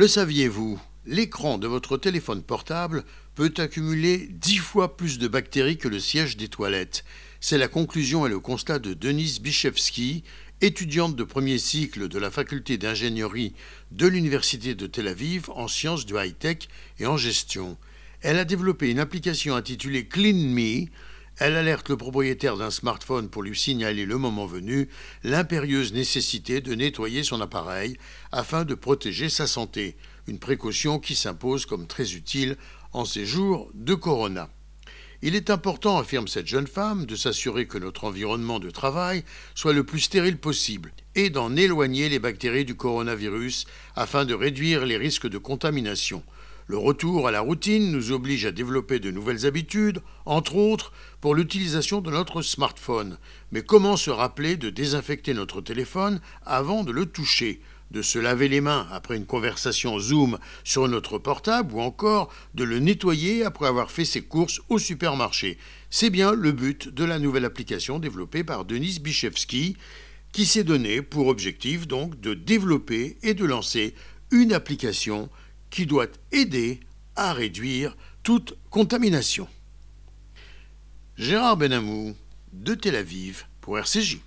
Le saviez-vous L'écran de votre téléphone portable peut accumuler dix fois plus de bactéries que le siège des toilettes. C'est la conclusion et le constat de Denise Bichevski, étudiante de premier cycle de la faculté d'ingénierie de l'Université de Tel Aviv en sciences du high-tech et en gestion. Elle a développé une application intitulée Clean Me. Elle alerte le propriétaire d'un smartphone pour lui signaler le moment venu l'impérieuse nécessité de nettoyer son appareil afin de protéger sa santé, une précaution qui s'impose comme très utile en ces jours de corona. Il est important, affirme cette jeune femme, de s'assurer que notre environnement de travail soit le plus stérile possible et d'en éloigner les bactéries du coronavirus afin de réduire les risques de contamination. Le retour à la routine nous oblige à développer de nouvelles habitudes, entre autres pour l'utilisation de notre smartphone. Mais comment se rappeler de désinfecter notre téléphone avant de le toucher? De se laver les mains après une conversation Zoom sur notre portable ou encore de le nettoyer après avoir fait ses courses au supermarché? C'est bien le but de la nouvelle application développée par Denis Bichevski qui s'est donné pour objectif donc de développer et de lancer une application qui doit aider à réduire toute contamination. Gérard Benamou de Tel Aviv pour RCJ.